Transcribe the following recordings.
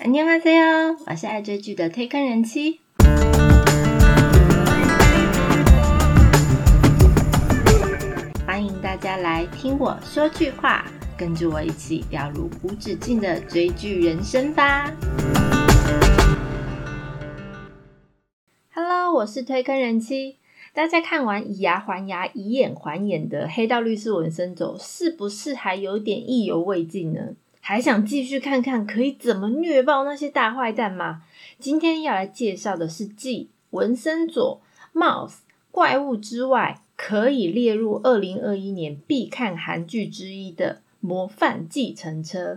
안녕하세요，我是爱追剧的推坑人妻。欢迎大家来听我说句话，跟着我一起掉入无止境的追剧人生吧。Hello，我是推坑人妻。大家看完以牙还牙、以眼还眼的《黑道律师文森佐》，是不是还有点意犹未尽呢？ 还想继续看看可以怎么虐爆那些大坏蛋吗？今天要来介绍的是继《文森佐》《Mouse》怪物之外，可以列入二零二一年必看韩剧之一的《模范计程车》。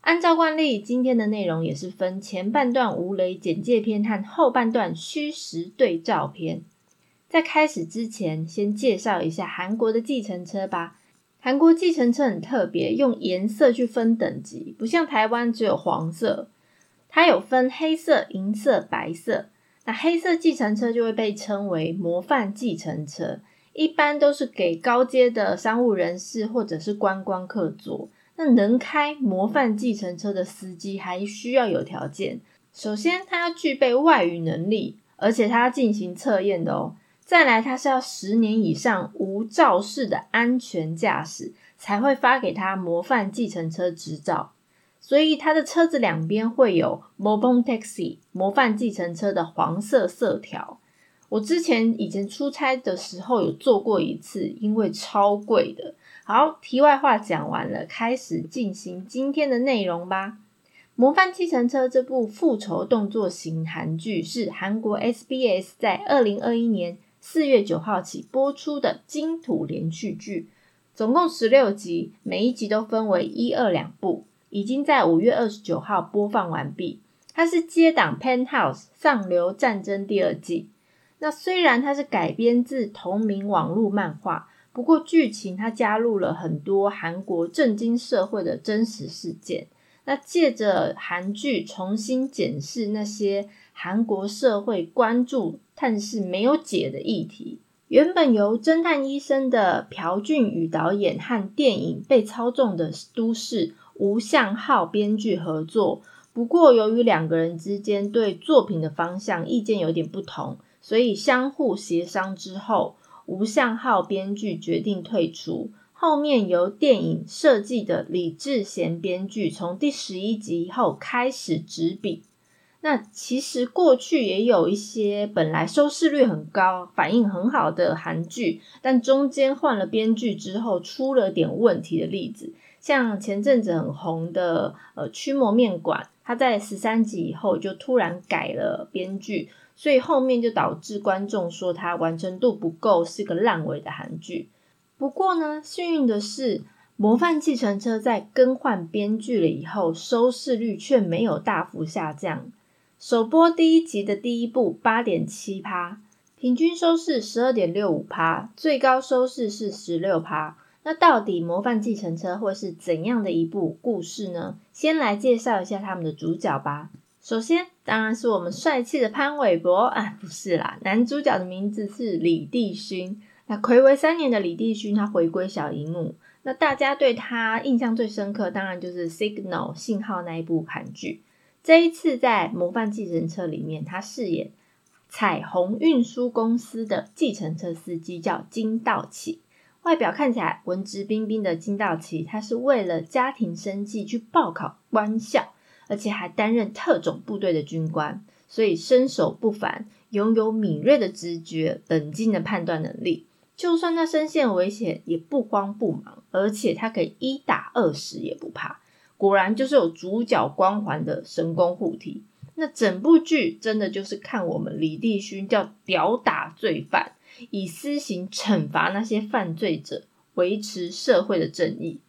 按照惯例，今天的内容也是分前半段无雷简介篇和后半段虚实对照篇。在开始之前，先介绍一下韩国的计程车吧。韩国计程车很特别，用颜色去分等级，不像台湾只有黄色，它有分黑色、银色、白色。那黑色计程车就会被称为模范计程车，一般都是给高阶的商务人士或者是观光客坐。那能开模范计程车的司机还需要有条件，首先他要具备外语能力，而且他要进行测验的哦。再来，他是要十年以上无肇事的安全驾驶，才会发给他模范计程车执照。所以他的车子两边会有 “Mobile Taxi” 模范计程车的黄色色条。我之前以前出差的时候有坐过一次，因为超贵的。好，题外话讲完了，开始进行今天的内容吧。模范计程车这部复仇动作型韩剧是韩国 SBS 在二零二一年。四月九号起播出的金土连续剧，总共十六集，每一集都分为一二两部，已经在五月二十九号播放完毕。它是接档《Penthouse 上流战争》第二季。那虽然它是改编自同名网络漫画，不过剧情它加入了很多韩国震惊社会的真实事件。那借着韩剧重新检视那些韩国社会关注。但是没有解的议题，原本由侦探医生的朴俊宇导演和电影被操纵的都市吴相浩编剧合作。不过，由于两个人之间对作品的方向意见有点不同，所以相互协商之后，吴相浩编剧决定退出。后面由电影设计的李智贤编剧从第十一集以后开始执笔。那其实过去也有一些本来收视率很高、反应很好的韩剧，但中间换了编剧之后出了点问题的例子，像前阵子很红的呃《驱魔面馆》，它在十三集以后就突然改了编剧，所以后面就导致观众说它完成度不够，是个烂尾的韩剧。不过呢，幸运的是，《模范计程车》在更换编剧了以后，收视率却没有大幅下降。首播第一集的第一部八点七趴，平均收视十二点六五趴，最高收视是十六趴。那到底《模范计程车》会是怎样的一部故事呢？先来介绍一下他们的主角吧。首先，当然是我们帅气的潘玮柏啊，不是啦，男主角的名字是李帝勋。那暌违三年的李帝勋，他回归小荧幕。那大家对他印象最深刻，当然就是《Signal》信号那一部韩剧。这一次在《模范计程车》里面，他饰演彩虹运输公司的计程车司机，叫金道奇。外表看起来文质彬彬的金道奇，他是为了家庭生计去报考官校，而且还担任特种部队的军官，所以身手不凡，拥有敏锐的直觉、冷静的判断能力。就算他身陷危险，也不慌不忙，而且他可以一打二十也不怕。果然就是有主角光环的神功护体。那整部剧真的就是看我们李帝勋叫屌打罪犯，以私刑惩罚那些犯罪者，维持社会的正义。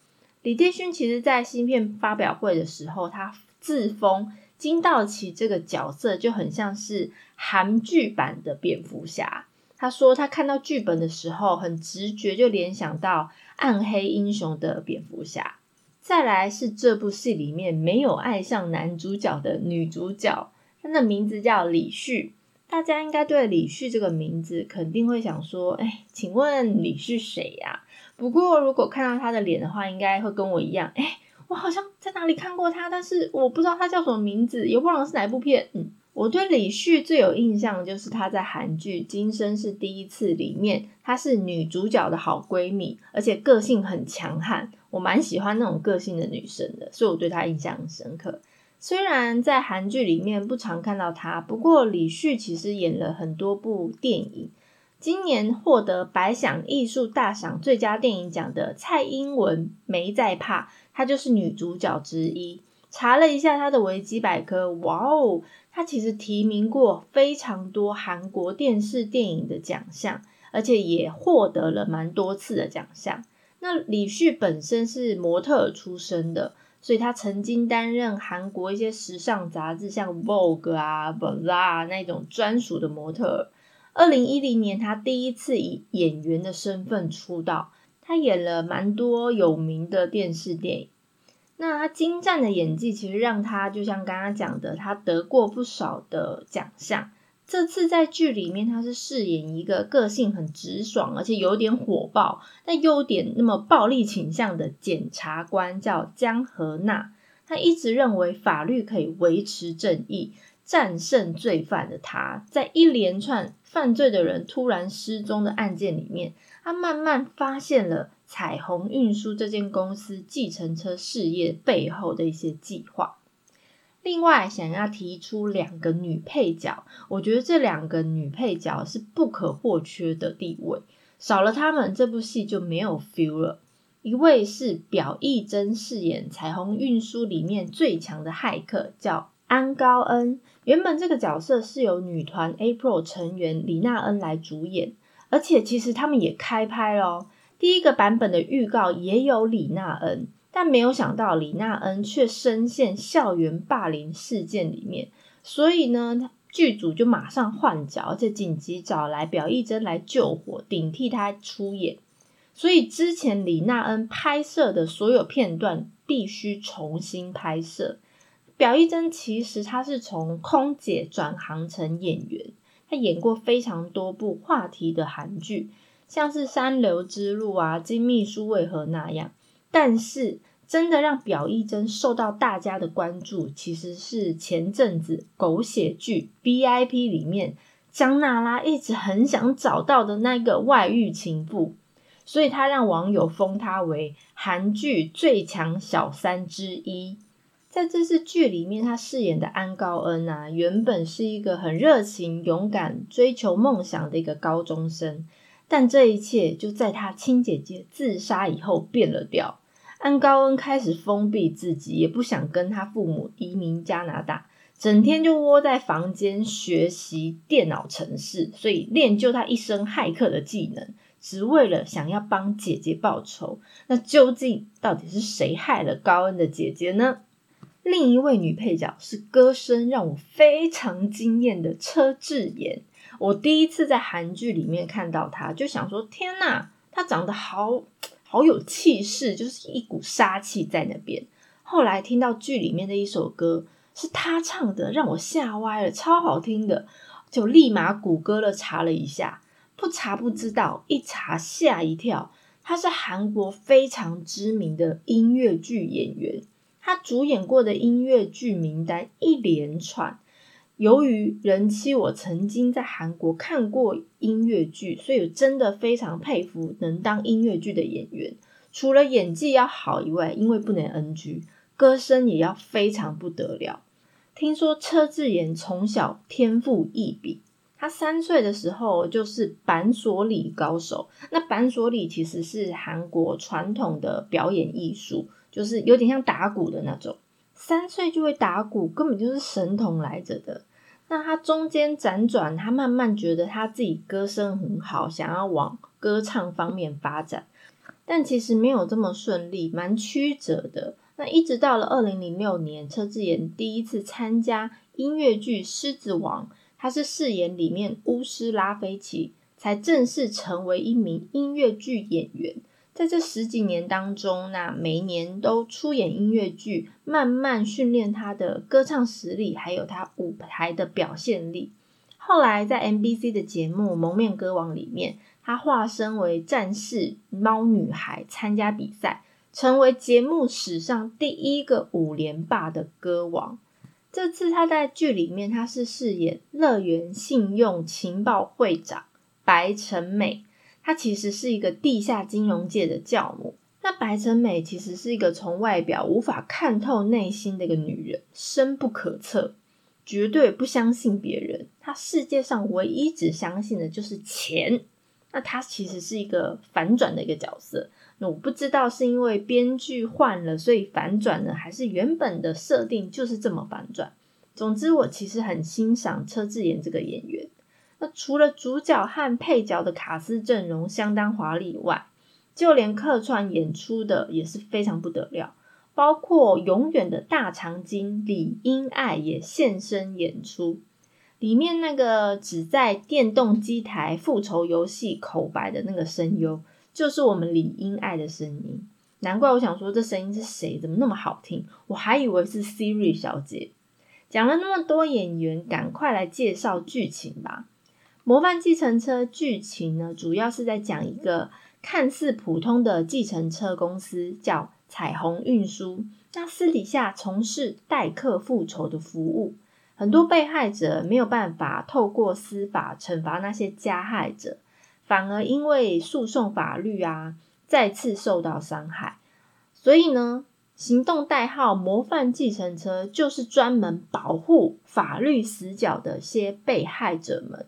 李帝勋其实在新片发表会的时候，他自封金道奇这个角色就很像是韩剧版的蝙蝠侠。他说他看到剧本的时候，很直觉就联想到暗黑英雄的蝙蝠侠。再来是这部戏里面没有爱上男主角的女主角，她的名字叫李旭。大家应该对李旭这个名字肯定会想说：“哎，请问李旭谁呀？”不过如果看到他的脸的话，应该会跟我一样：“哎，我好像在哪里看过他，但是我不知道他叫什么名字，也不知道是哪部片。嗯，我对李旭最有印象就是他在韩剧《今生是第一次》里面，她是女主角的好闺蜜，而且个性很强悍，我蛮喜欢那种个性的女生的，所以我对她印象很深刻。虽然在韩剧里面不常看到她，不过李旭其实演了很多部电影。今年获得百想艺术大赏最佳电影奖的蔡英文没在怕，她就是女主角之一。查了一下她的维基百科，哇哦，她其实提名过非常多韩国电视电影的奖项，而且也获得了蛮多次的奖项。那李旭本身是模特出身的。所以他曾经担任韩国一些时尚杂志，像 Vogue 啊、b l a 那种专属的模特。二零一零年，他第一次以演员的身份出道，他演了蛮多有名的电视电影。那他精湛的演技，其实让他就像刚刚讲的，他得过不少的奖项。这次在剧里面，他是饰演一个个性很直爽，而且有点火爆，但又有点那么暴力倾向的检察官，叫江河娜。他一直认为法律可以维持正义，战胜罪犯的他，在一连串犯罪的人突然失踪的案件里面，他慢慢发现了彩虹运输这间公司计程车事业背后的一些计划。另外，想要提出两个女配角，我觉得这两个女配角是不可或缺的地位，少了她们，这部戏就没有 feel 了。一位是表艺珍饰演彩虹运输里面最强的骇客，叫安高恩。原本这个角色是由女团 April 成员李娜恩来主演，而且其实他们也开拍了，第一个版本的预告也有李娜恩。但没有想到李娜恩却深陷校园霸凌事件里面，所以呢，剧组就马上换角，而且紧急找来表艺珍来救火，顶替她出演。所以之前李娜恩拍摄的所有片段必须重新拍摄。表艺珍其实她是从空姐转行成演员，她演过非常多部话题的韩剧，像是《三流之路》啊，《金秘书为何那样》。但是，真的让表艺珍受到大家的关注，其实是前阵子狗血剧《VIP》里面江娜拉一直很想找到的那个外遇情妇，所以他让网友封她为韩剧最强小三之一。在这次剧里面，他饰演的安高恩啊，原本是一个很热情、勇敢、追求梦想的一个高中生。但这一切就在他亲姐姐自杀以后变了调。安高恩开始封闭自己，也不想跟他父母移民加拿大，整天就窝在房间学习电脑程式，所以练就他一身骇客的技能，只为了想要帮姐姐报仇。那究竟到底是谁害了高恩的姐姐呢？另一位女配角是歌声让我非常惊艳的车智妍。我第一次在韩剧里面看到她，就想说：天呐，她长得好好有气势，就是一股杀气在那边。后来听到剧里面的一首歌是他唱的，让我吓歪了，超好听的，就立马谷歌了查了一下，不查不知道，一查吓一跳，他是韩国非常知名的音乐剧演员，他主演过的音乐剧名单一连串。由于人妻，我曾经在韩国看过音乐剧，所以真的非常佩服能当音乐剧的演员。除了演技要好以外，因为不能 NG，歌声也要非常不得了。听说车智妍从小天赋异禀，她三岁的时候就是板索里高手。那板索里其实是韩国传统的表演艺术，就是有点像打鼓的那种。三岁就会打鼓，根本就是神童来着的。那他中间辗转，他慢慢觉得他自己歌声很好，想要往歌唱方面发展，但其实没有这么顺利，蛮曲折的。那一直到了二零零六年，车智妍第一次参加音乐剧《狮子王》，他是饰演里面巫师拉菲奇，才正式成为一名音乐剧演员。在这十几年当中，那每年都出演音乐剧，慢慢训练他的歌唱实力，还有他舞台的表现力。后来在 MBC 的节目《蒙面歌王》里面，他化身为战士猫女孩参加比赛，成为节目史上第一个五连霸的歌王。这次他在剧里面，他是饰演乐园信用情报会长白成美。她其实是一个地下金融界的教母。那白成美其实是一个从外表无法看透内心的一个女人，深不可测，绝对不相信别人。她世界上唯一只相信的就是钱。那她其实是一个反转的一个角色。那我不知道是因为编剧换了，所以反转呢，还是原本的设定就是这么反转？总之，我其实很欣赏车智妍这个演员。那除了主角和配角的卡司阵容相当华丽外，就连客串演出的也是非常不得了，包括永远的大长今李英爱也现身演出。里面那个只在电动机台复仇游戏口白的那个声优，就是我们李英爱的声音。难怪我想说这声音是谁，怎么那么好听？我还以为是 Siri 小姐。讲了那么多演员，赶快来介绍剧情吧。《模范计程车》剧情呢，主要是在讲一个。看似普通的计程车公司叫彩虹运输，那私底下从事代客复仇的服务，很多被害者没有办法透过司法惩罚那些加害者，反而因为诉讼法律啊，再次受到伤害。所以呢，行动代号“模范计程车”就是专门保护法律死角的些被害者们，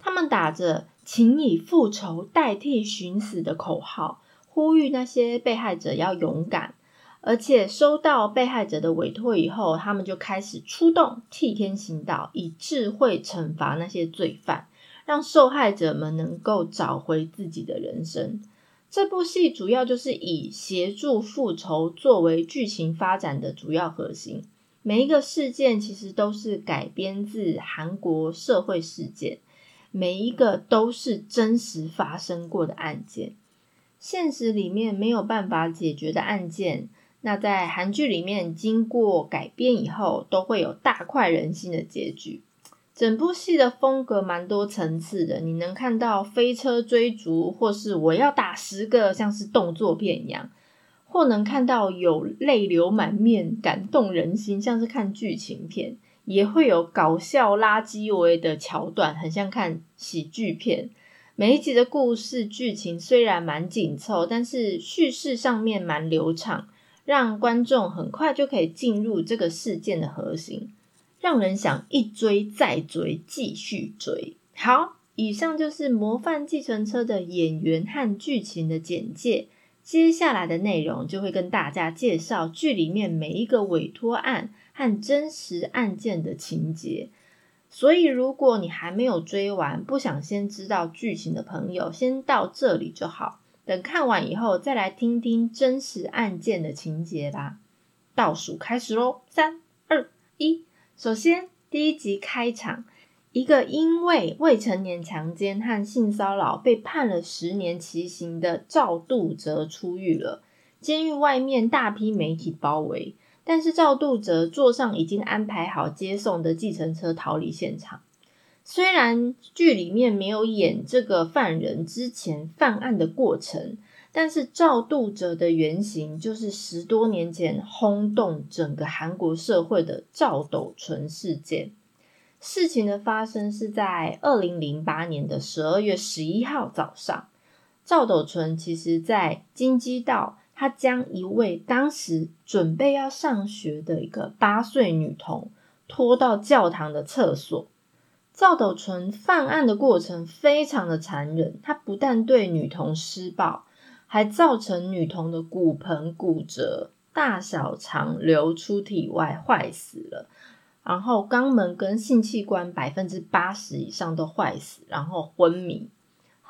他们打着。请以复仇代替寻死的口号，呼吁那些被害者要勇敢。而且收到被害者的委托以后，他们就开始出动，替天行道，以智慧惩罚那些罪犯，让受害者们能够找回自己的人生。这部戏主要就是以协助复仇作为剧情发展的主要核心。每一个事件其实都是改编自韩国社会事件。每一个都是真实发生过的案件，现实里面没有办法解决的案件，那在韩剧里面经过改编以后，都会有大快人心的结局。整部戏的风格蛮多层次的，你能看到飞车追逐，或是我要打十个，像是动作片一样，或能看到有泪流满面、感动人心，像是看剧情片。也会有搞笑垃圾味的桥段，很像看喜剧片。每一集的故事剧情虽然蛮紧凑，但是叙事上面蛮流畅，让观众很快就可以进入这个事件的核心，让人想一追再追，继续追。好，以上就是《模范计程车》的演员和剧情的简介。接下来的内容就会跟大家介绍剧里面每一个委托案。和真实案件的情节，所以如果你还没有追完，不想先知道剧情的朋友，先到这里就好。等看完以后，再来听听真实案件的情节吧。倒数开始喽，三二一。首先，第一集开场，一个因为未成年强奸和性骚扰被判了十年期刑的赵度哲出狱了，监狱外面大批媒体包围。但是赵度哲坐上已经安排好接送的计程车逃离现场。虽然剧里面没有演这个犯人之前犯案的过程，但是赵度哲的原型就是十多年前轰动整个韩国社会的赵斗淳事件。事情的发生是在二零零八年的十二月十一号早上，赵斗淳其实在金鸡道。他将一位当时准备要上学的一个八岁女童拖到教堂的厕所。赵斗淳犯案的过程非常的残忍，他不但对女童施暴，还造成女童的骨盆骨折、大小肠流出体外，坏死了。然后肛门跟性器官百分之八十以上都坏死，然后昏迷。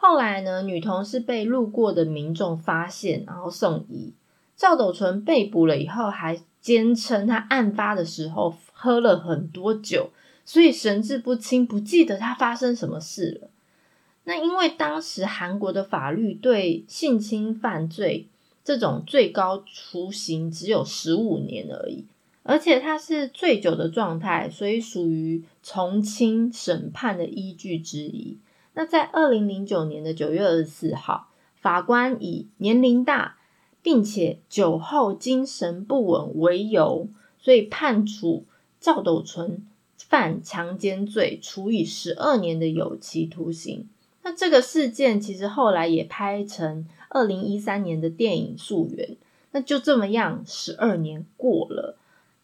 后来呢，女童是被路过的民众发现，然后送医。赵斗淳被捕了以后，还坚称他案发的时候喝了很多酒，所以神志不清，不记得他发生什么事了。那因为当时韩国的法律对性侵犯罪这种最高处刑只有十五年而已，而且他是醉酒的状态，所以属于从轻审判的依据之一。那在二零零九年的九月二十四号，法官以年龄大、并且酒后精神不稳为由，所以判处赵斗淳犯强奸罪，处以十二年的有期徒刑。那这个事件其实后来也拍成二零一三年的电影《溯源》。那就这么样，十二年过了，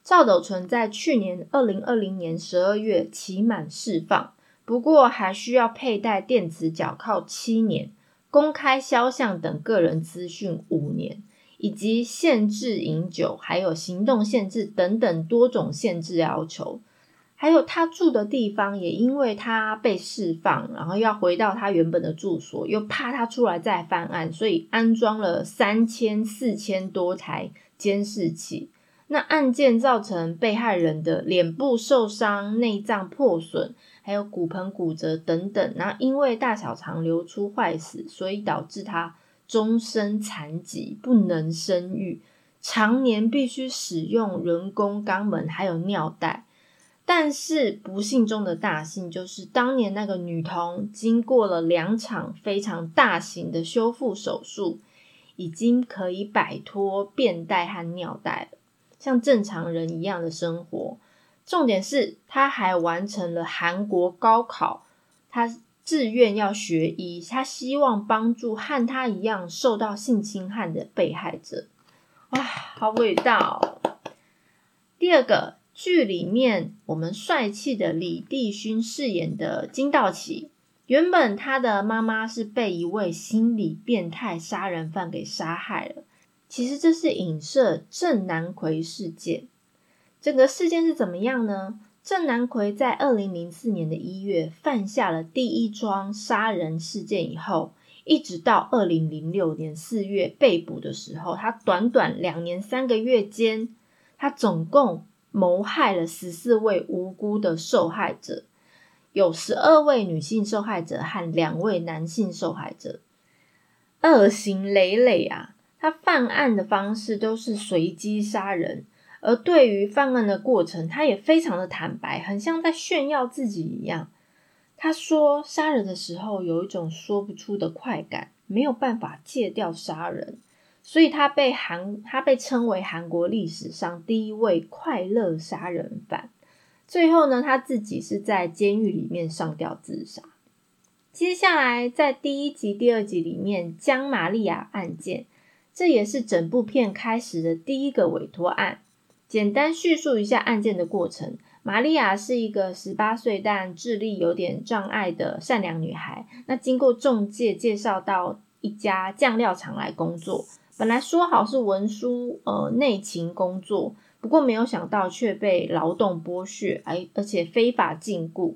赵斗淳在去年二零二零年十二月期满释放，不过还需要佩戴电子脚铐七年，公开肖像等个人资讯五年，以及限制饮酒，还有行动限制等等多种限制要求。还有他住的地方，也因为他被释放，然后要回到他原本的住所，又怕他出来再犯案，所以安装了三千四千多台监视器。那案件造成被害人的脸部受伤、内脏破损，还有骨盆骨折等等。然后因为大小肠流出坏死，所以导致他终身残疾，不能生育，常年必须使用人工肛门还有尿袋。但是不幸中的大幸，就是当年那个女童经过了两场非常大型的修复手术，已经可以摆脱便袋和尿袋了，像正常人一样的生活。重点是，他还完成了韩国高考，他自愿要学医，他希望帮助和他一样受到性侵害的被害者。哇，好伟大哦！第二个。剧里面，我们帅气的李帝勋饰演的金道奇，原本他的妈妈是被一位心理变态杀人犯给杀害了。其实这是影射郑南奎事件。整个事件是怎么样呢？郑南奎在二零零四年的一月犯下了第一桩杀人事件以后，一直到二零零六年四月被捕的时候，他短短两年三个月间，他总共。谋害了十四位无辜的受害者，有十二位女性受害者和两位男性受害者，恶行累累啊！他犯案的方式都是随机杀人，而对于犯案的过程，他也非常的坦白，很像在炫耀自己一样。他说，杀人的时候有一种说不出的快感，没有办法戒掉杀人。所以他被韩，他被称为韩国历史上第一位快乐杀人犯。最后呢，他自己是在监狱里面上吊自杀。接下来，在第一集、第二集里面，江玛利亚案件，这也是整部片开始的第一个委托案。简单叙述一下案件的过程：玛利亚是一个十八岁但智力有点障碍的善良女孩。那经过中介介绍到一家酱料厂来工作。本来说好是文书呃内勤工作，不过没有想到却被劳动剥削，而而且非法禁锢。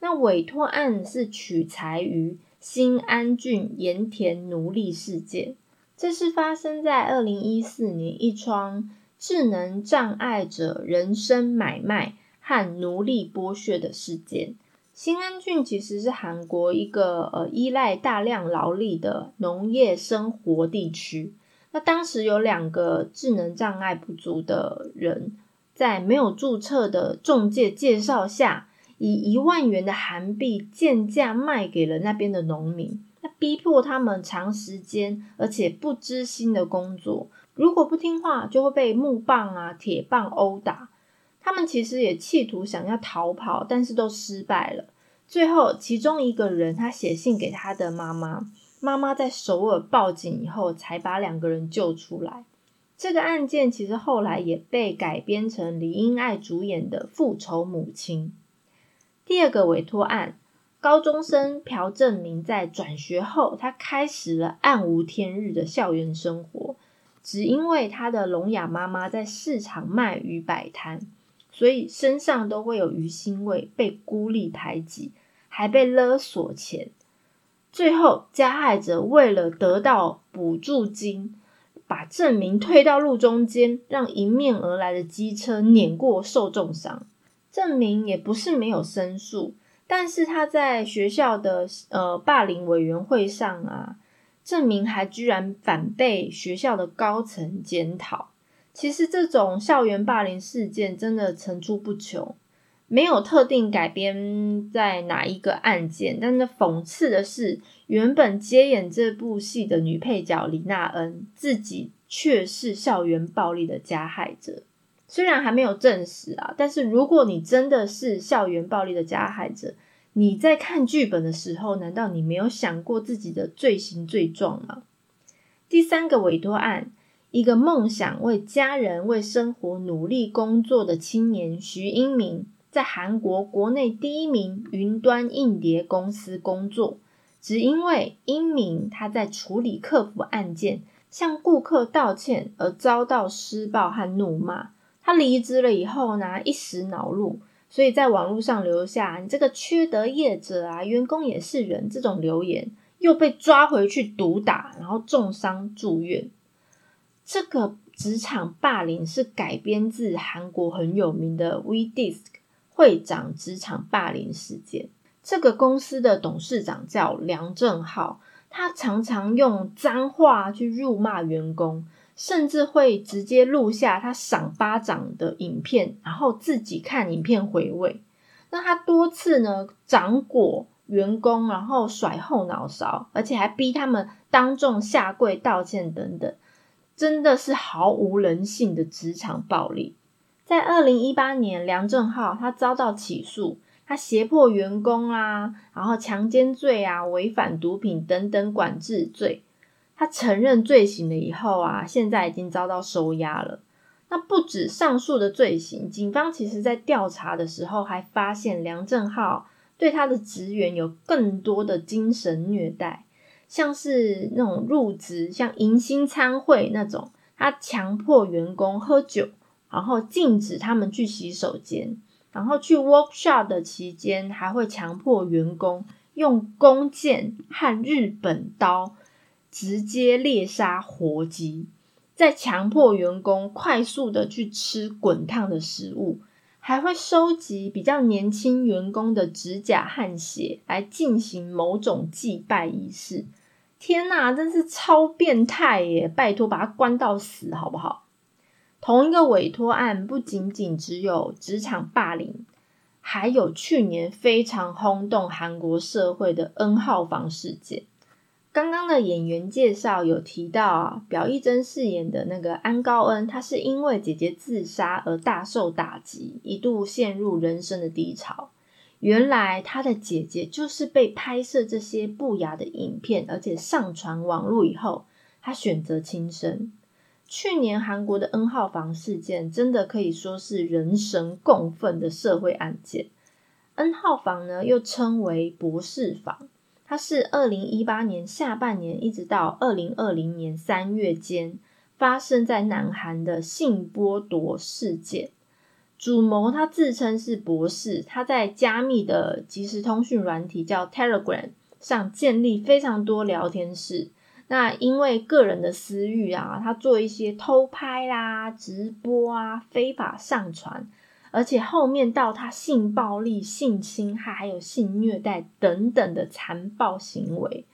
那委托案是取材于新安郡盐田奴隶事件，这是发生在二零一四年一桩智能障碍者人身买卖和奴隶剥削的事件。新安郡其实是韩国一个呃依赖大量劳力的农业生活地区。那当时有两个智能障碍不足的人，在没有注册的中介介绍下，以一万元的韩币贱价卖给了那边的农民，那逼迫他们长时间而且不知心的工作，如果不听话，就会被木棒啊、铁棒殴打。他们其实也企图想要逃跑，但是都失败了。最后，其中一个人他写信给他的妈妈。妈妈在首尔报警以后，才把两个人救出来。这个案件其实后来也被改编成李英爱主演的《复仇母亲》。第二个委托案，高中生朴正明在转学后，他开始了暗无天日的校园生活，只因为他的聋哑妈妈在市场卖鱼摆摊，所以身上都会有鱼腥味，被孤立排挤，还被勒索钱。最后，加害者为了得到补助金，把证明推到路中间，让迎面而来的机车碾过，受重伤。证明也不是没有申诉，但是他在学校的呃霸凌委员会上啊，证明还居然反被学校的高层检讨。其实这种校园霸凌事件真的层出不穷。没有特定改编在哪一个案件，但是讽刺的是，原本接演这部戏的女配角李娜恩自己却是校园暴力的加害者。虽然还没有证实啊，但是如果你真的是校园暴力的加害者，你在看剧本的时候，难道你没有想过自己的罪行罪状吗？第三个委托案，一个梦想为家人、为生活努力工作的青年徐英明，在韩国国内第一名云端硬碟公司工作，只因为英明他在处理客服案件，向顾客道歉而遭到施暴和怒骂。他离职了以后呢，一时恼怒，所以在网络上留下“你这个缺德业者啊，员工也是人”这种留言，又被抓回去毒打，然后重伤住院。这个职场霸凌是改编自韩国很有名的 WeDisk 会长职场霸凌事件。这个公司的董事长叫梁正浩，他常常用脏话去辱骂员工。甚至会直接录下他赏巴掌的影片，然后自己看影片回味。那他多次呢掌掴员工，然后甩后脑勺，而且还逼他们当众下跪道歉等等，真的是毫无人性的职场暴力。在二零一八年，梁正浩他遭到起诉，他胁迫员工啊，然后强奸罪啊，违反毒品等等管制罪。他承认罪行了以后啊，现在已经遭到收押了。那不止上述的罪行，警方其实在调查的时候还发现梁正浩对他的职员有更多的精神虐待，像是那种入职像迎新餐会那种，他强迫员工喝酒，然后禁止他们去洗手间，然后去 workshop 的期间还会强迫员工用弓箭和日本刀。直接猎杀活鸡，再强迫员工快速的去吃滚烫的食物，还会收集比较年轻员工的指甲和血来进行某种祭拜仪式。天哪，真是超变态耶！拜托，把他关到死好不好？同一个委托案不仅仅只有职场霸凌，还有去年非常轰动韩国社会的 N 号房事件。刚刚的演员介绍有提到啊，表义真饰演的那个安高恩，他是因为姐姐自杀而大受打击，一度陷入人生的低潮。原来他的姐姐就是被拍摄这些不雅的影片，而且上传网络以后，他选择轻生。去年韩国的 N 号房事件，真的可以说是人神共愤的社会案件。N 号房呢，又称为博士房。它是二零一八年下半年一直到二零二零年三月间发生在南韩的性剥夺事件。主谋他自称是博士，他在加密的即时通讯软体叫 Telegram 上建立非常多聊天室。那因为个人的私欲啊，他做一些偷拍啦、直播啊、非法上传。而且后面到他性暴力、性侵害，还有性虐待等等的残暴行为，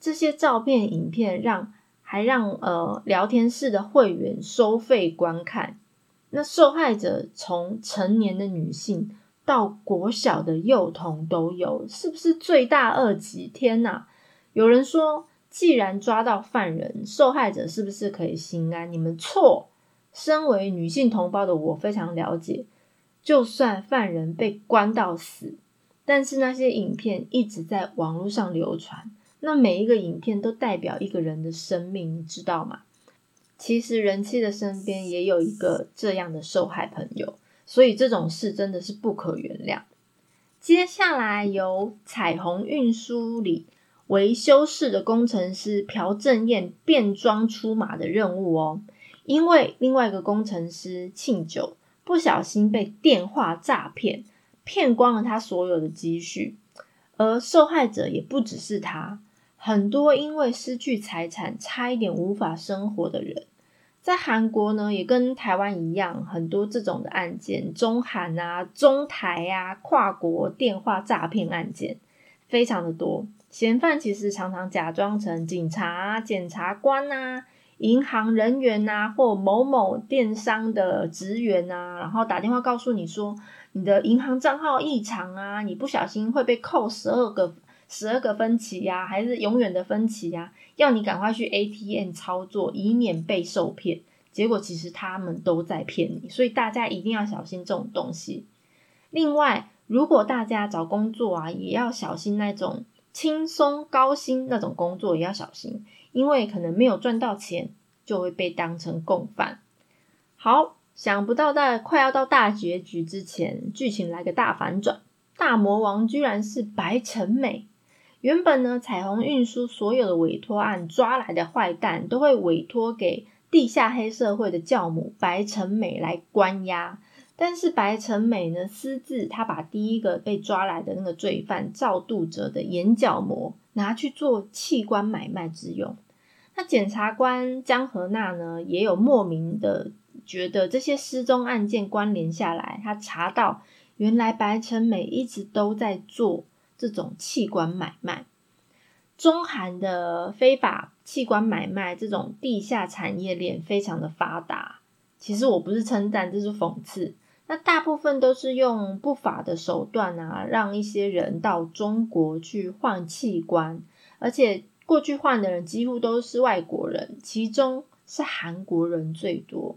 这些照片、影片让还让呃聊天室的会员收费观看。那受害者从成年的女性到国小的幼童都有，是不是罪大恶极？天哪！有人说，既然抓到犯人，受害者是不是可以心安？你们错。身为女性同胞的我，非常了解。就算犯人被关到死，但是那些影片一直在网络上流传，那每一个影片都代表一个人的生命，你知道吗？其实人妻的身边也有一个这样的受害朋友，所以这种事真的是不可原谅。接下来由彩虹运输里维修室的工程师朴正彦变装出马的任务哦，因为另外一个工程师庆九。不小心被电话诈骗，骗光了他所有的积蓄，而受害者也不只是他，很多因为失去财产差一点无法生活的人，在韩国呢也跟台湾一样，很多这种的案件，中韩啊、中台啊、跨国电话诈骗案件非常的多，嫌犯其实常常假装成警察、检察官啊。银行人员呐，或某某电商的职员呐，然后打电话告诉你说，你的银行账号异常啊，你不小心会被扣十二个十二个分期呀，还是永远的分期呀？要你赶快去 ATM 操作，以免被受骗。结果其实他们都在骗你，所以大家一定要小心这种东西。另外，如果大家找工作啊，也要小心那种轻松高薪那种工作，也要小心，因为可能没有赚到钱，就会被当成共犯。好，想不到在快要到大结局之前，剧情来个大反转，大魔王居然是白成美。原本呢，彩虹运输所有的委托案抓来的坏蛋，都会委托给。地下黑社会的教母白成美来关押，但是白成美呢私自他把第一个被抓来的那个罪犯赵度哲的眼角膜拿去做器官买卖之用。那检察官江和娜呢也有莫名的觉得这些失踪案件关联下来，他查到原来白成美一直都在做这种器官买卖。中韩的非法器官买卖这种地下产业链非常的发达。其实我不是称赞，这是讽刺。那大部分都是用不法的手段啊，让一些人到中国去换器官，而且过去换的人几乎都是外国人，其中是韩国人最多。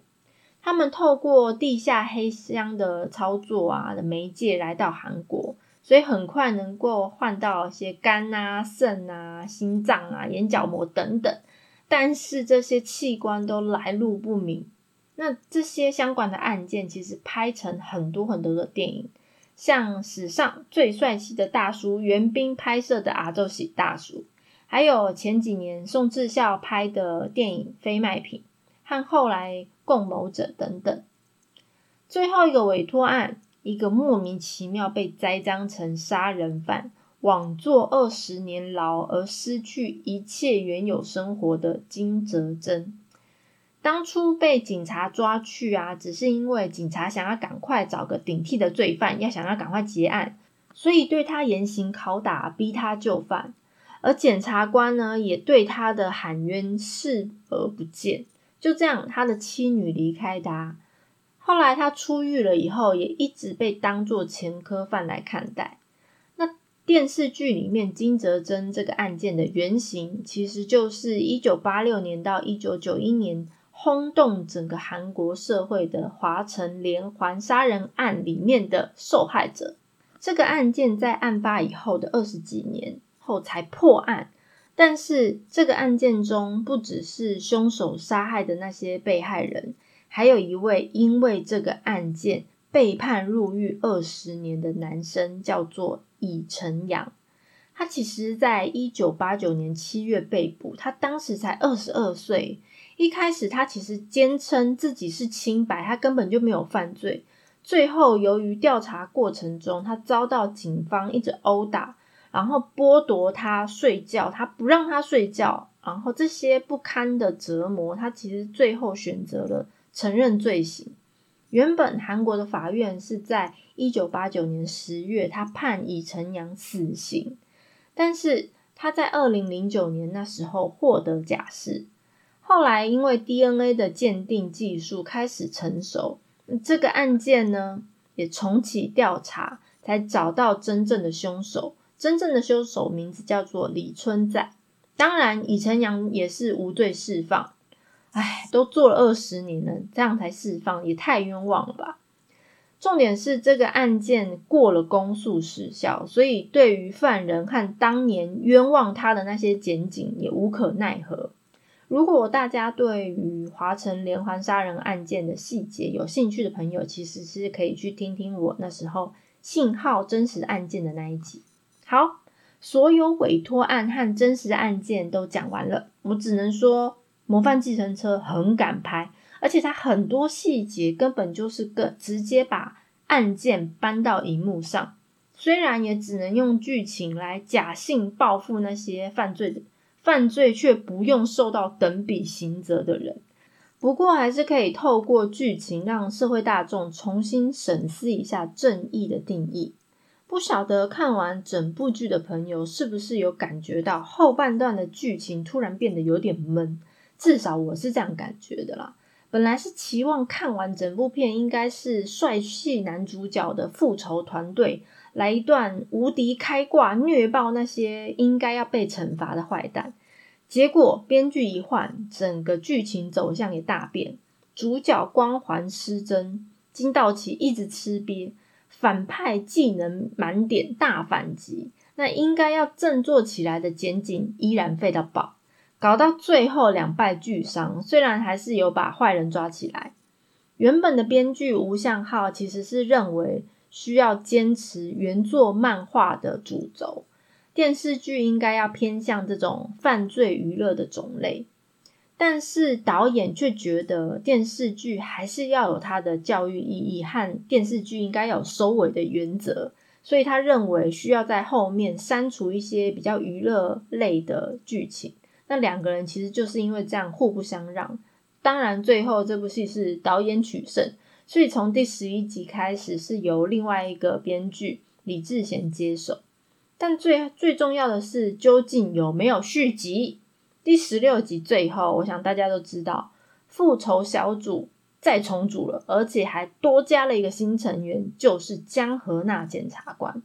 他们透过地下黑箱的操作啊的媒介来到韩国。所以很快能够换到一些肝啊、肾啊、心脏啊、眼角膜等等，但是这些器官都来路不明。那这些相关的案件其实拍成很多很多的电影，像史上最帅气的大叔袁彬拍摄的《阿周喜大叔》，还有前几年宋智孝拍的电影《非卖品》，和后来《共谋者》等等。最后一个委托案。一个莫名其妙被栽赃成杀人犯，枉坐二十年牢而失去一切原有生活的金哲珍，当初被警察抓去啊，只是因为警察想要赶快找个顶替的罪犯，要想要赶快结案，所以对他严刑拷打，逼他就范。而检察官呢，也对他的喊冤视而不见。就这样，他的妻女离开他。后来他出狱了以后，也一直被当作前科犯来看待。那电视剧里面金泽珍这个案件的原型，其实就是一九八六年到一九九一年轰动整个韩国社会的华城连环杀人案里面的受害者。这个案件在案发以后的二十几年后才破案，但是这个案件中不只是凶手杀害的那些被害人。还有一位因为这个案件被判入狱二十年的男生，叫做李成阳。他其实在一九八九年七月被捕，他当时才二十二岁。一开始他其实坚称自己是清白，他根本就没有犯罪。最后由于调查过程中，他遭到警方一直殴打，然后剥夺他睡觉，他不让他睡觉，然后这些不堪的折磨，他其实最后选择了。承认罪行。原本韩国的法院是在一九八九年十月，他判李成阳死刑，但是他在二零零九年那时候获得假释。后来因为 DNA 的鉴定技术开始成熟，这个案件呢也重启调查，才找到真正的凶手。真正的凶手名字叫做李春在。当然，李成阳也是无罪释放。唉，都做了二十年了，这样才释放，也太冤枉了吧！重点是这个案件过了公诉时效，所以对于犯人和当年冤枉他的那些检警也无可奈何。如果大家对于华城连环杀人案件的细节有兴趣的朋友，其实是可以去听听我那时候信号真实案件的那一集。好，所有委托案和真实案件都讲完了，我只能说。模范计程车很敢拍，而且它很多细节根本就是个直接把案件搬到荧幕上，虽然也只能用剧情来假性报复那些犯罪的犯罪却不用受到等比刑责的人，不过还是可以透过剧情让社会大众重新审视一下正义的定义。不晓得看完整部剧的朋友是不是有感觉到后半段的剧情突然变得有点闷？至少我是这样感觉的啦。本来是期望看完整部片，应该是帅气男主角的复仇团队来一段无敌开挂、虐爆那些应该要被惩罚的坏蛋。结果编剧一换，整个剧情走向也大变，主角光环失真，金道奇一直吃瘪，反派技能满点大反击，那应该要振作起来的检警依然废到爆。搞到最后两败俱伤，虽然还是有把坏人抓起来。原本的编剧吴相浩其实是认为需要坚持原作漫画的主轴，电视剧应该要偏向这种犯罪娱乐的种类。但是导演却觉得电视剧还是要有它的教育意义和电视剧应该有收尾的原则，所以他认为需要在后面删除一些比较娱乐类的剧情。那两个人其实就是因为这样互不相让，当然最后这部戏是导演取胜，所以从第十一集开始是由另外一个编剧李志贤接手。但最最重要的是，究竟有没有续集？第十六集最后，我想大家都知道，复仇小组再重组了，而且还多加了一个新成员，就是江河娜检察官。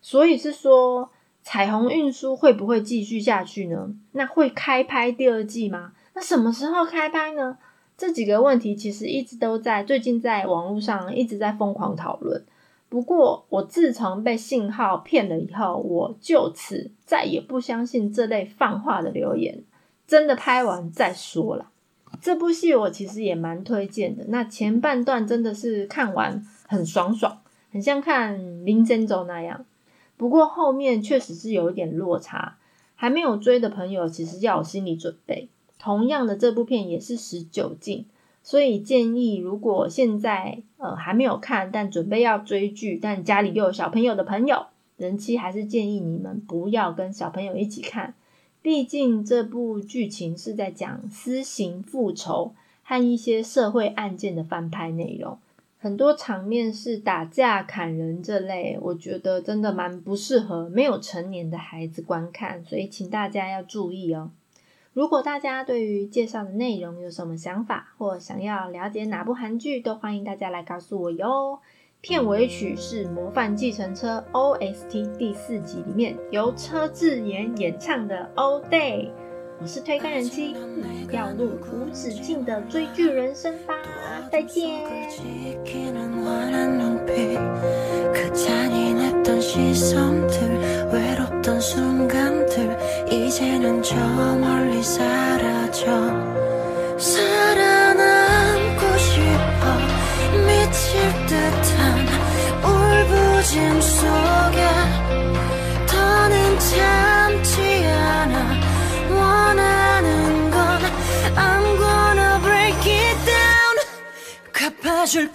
所以是说。彩虹运输会不会继续下去呢？那会开拍第二季吗？那什么时候开拍呢？这几个问题其实一直都在最近在网络上一直在疯狂讨论。不过我自从被信号骗了以后，我就此再也不相信这类放话的留言。真的拍完再说了。这部戏我其实也蛮推荐的。那前半段真的是看完很爽爽，很像看《林真走》那样。不过后面确实是有一点落差，还没有追的朋友其实要有心理准备。同样的，这部片也是十九禁，所以建议如果现在呃还没有看，但准备要追剧，但家里又有小朋友的朋友，人妻还是建议你们不要跟小朋友一起看，毕竟这部剧情是在讲私刑复仇和一些社会案件的翻拍内容。很多场面是打架、砍人这类，我觉得真的蛮不适合没有成年的孩子观看，所以请大家要注意哦。如果大家对于介绍的内容有什么想法，或想要了解哪部韩剧，都欢迎大家来告诉我哟。片尾曲是《模范计程车》OST 第四集里面由车智妍演唱的《All Day》。我是推开人妻，掉入无止境的追剧人生吧，再见。je